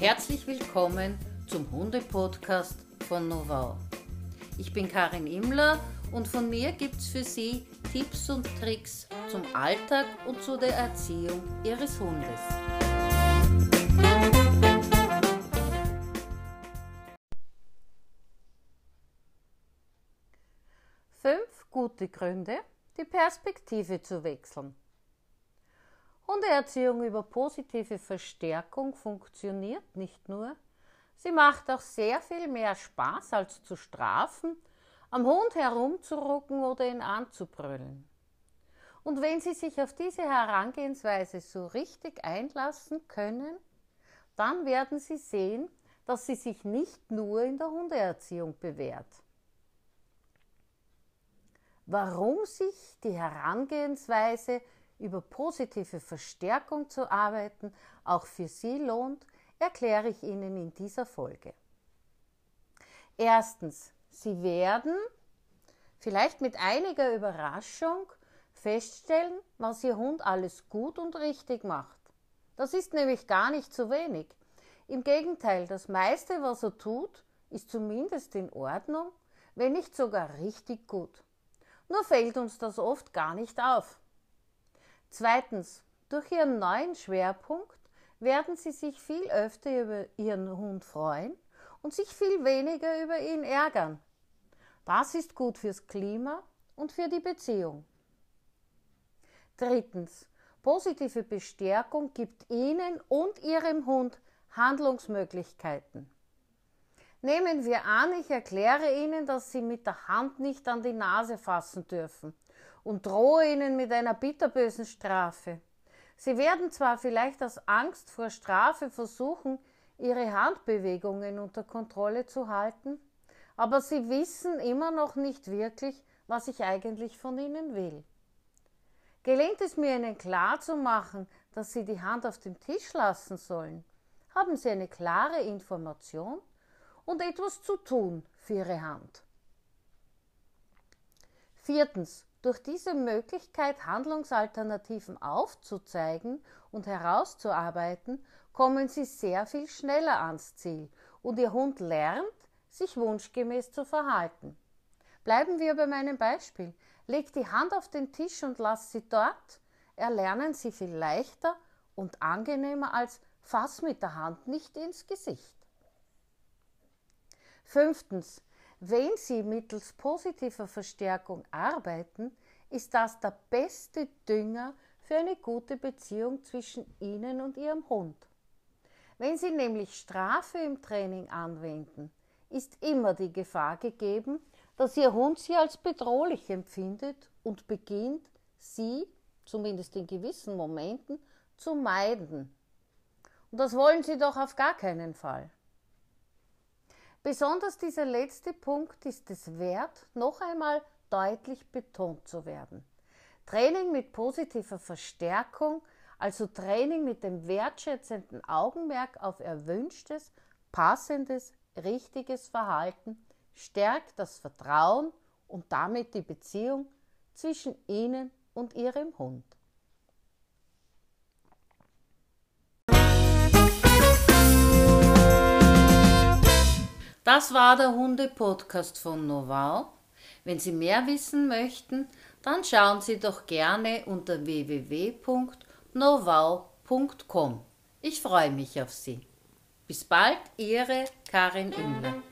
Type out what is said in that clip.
Herzlich willkommen zum Hunde-Podcast von Novau. Ich bin Karin Immler und von mir gibt es für Sie Tipps und Tricks zum Alltag und zu der Erziehung Ihres Hundes. Fünf gute Gründe, die Perspektive zu wechseln. Hundeerziehung über positive Verstärkung funktioniert nicht nur, sie macht auch sehr viel mehr Spaß als zu strafen, am Hund herumzurucken oder ihn anzubrüllen. Und wenn Sie sich auf diese Herangehensweise so richtig einlassen können, dann werden Sie sehen, dass sie sich nicht nur in der Hundeerziehung bewährt. Warum sich die Herangehensweise über positive Verstärkung zu arbeiten auch für Sie lohnt, erkläre ich Ihnen in dieser Folge. Erstens, Sie werden vielleicht mit einiger Überraschung feststellen, was Ihr Hund alles gut und richtig macht. Das ist nämlich gar nicht zu wenig. Im Gegenteil, das meiste, was er tut, ist zumindest in Ordnung, wenn nicht sogar richtig gut. Nur fällt uns das oft gar nicht auf. Zweitens, durch Ihren neuen Schwerpunkt werden Sie sich viel öfter über Ihren Hund freuen und sich viel weniger über ihn ärgern. Das ist gut fürs Klima und für die Beziehung. Drittens, positive Bestärkung gibt Ihnen und Ihrem Hund Handlungsmöglichkeiten. Nehmen wir an, ich erkläre Ihnen, dass Sie mit der Hand nicht an die Nase fassen dürfen und drohe ihnen mit einer bitterbösen Strafe. Sie werden zwar vielleicht aus Angst vor Strafe versuchen, ihre Handbewegungen unter Kontrolle zu halten, aber sie wissen immer noch nicht wirklich, was ich eigentlich von ihnen will. Gelingt es mir ihnen klarzumachen, dass sie die Hand auf dem Tisch lassen sollen, haben sie eine klare Information und etwas zu tun für ihre Hand. Viertens. Durch diese Möglichkeit, Handlungsalternativen aufzuzeigen und herauszuarbeiten, kommen Sie sehr viel schneller ans Ziel und Ihr Hund lernt, sich wunschgemäß zu verhalten. Bleiben wir bei meinem Beispiel. Leg die Hand auf den Tisch und lass sie dort. Erlernen Sie viel leichter und angenehmer als Fass mit der Hand nicht ins Gesicht. Fünftens. Wenn Sie mittels positiver Verstärkung arbeiten, ist das der beste Dünger für eine gute Beziehung zwischen Ihnen und Ihrem Hund. Wenn Sie nämlich Strafe im Training anwenden, ist immer die Gefahr gegeben, dass Ihr Hund Sie als bedrohlich empfindet und beginnt, Sie, zumindest in gewissen Momenten, zu meiden. Und das wollen Sie doch auf gar keinen Fall. Besonders dieser letzte Punkt ist es wert, noch einmal deutlich betont zu werden. Training mit positiver Verstärkung, also Training mit dem wertschätzenden Augenmerk auf erwünschtes, passendes, richtiges Verhalten, stärkt das Vertrauen und damit die Beziehung zwischen Ihnen und Ihrem Hund. Das war der Hunde-Podcast von Novau. Wenn Sie mehr wissen möchten, dann schauen Sie doch gerne unter www.novau.com. Ich freue mich auf Sie. Bis bald, Ihre Karin Imler.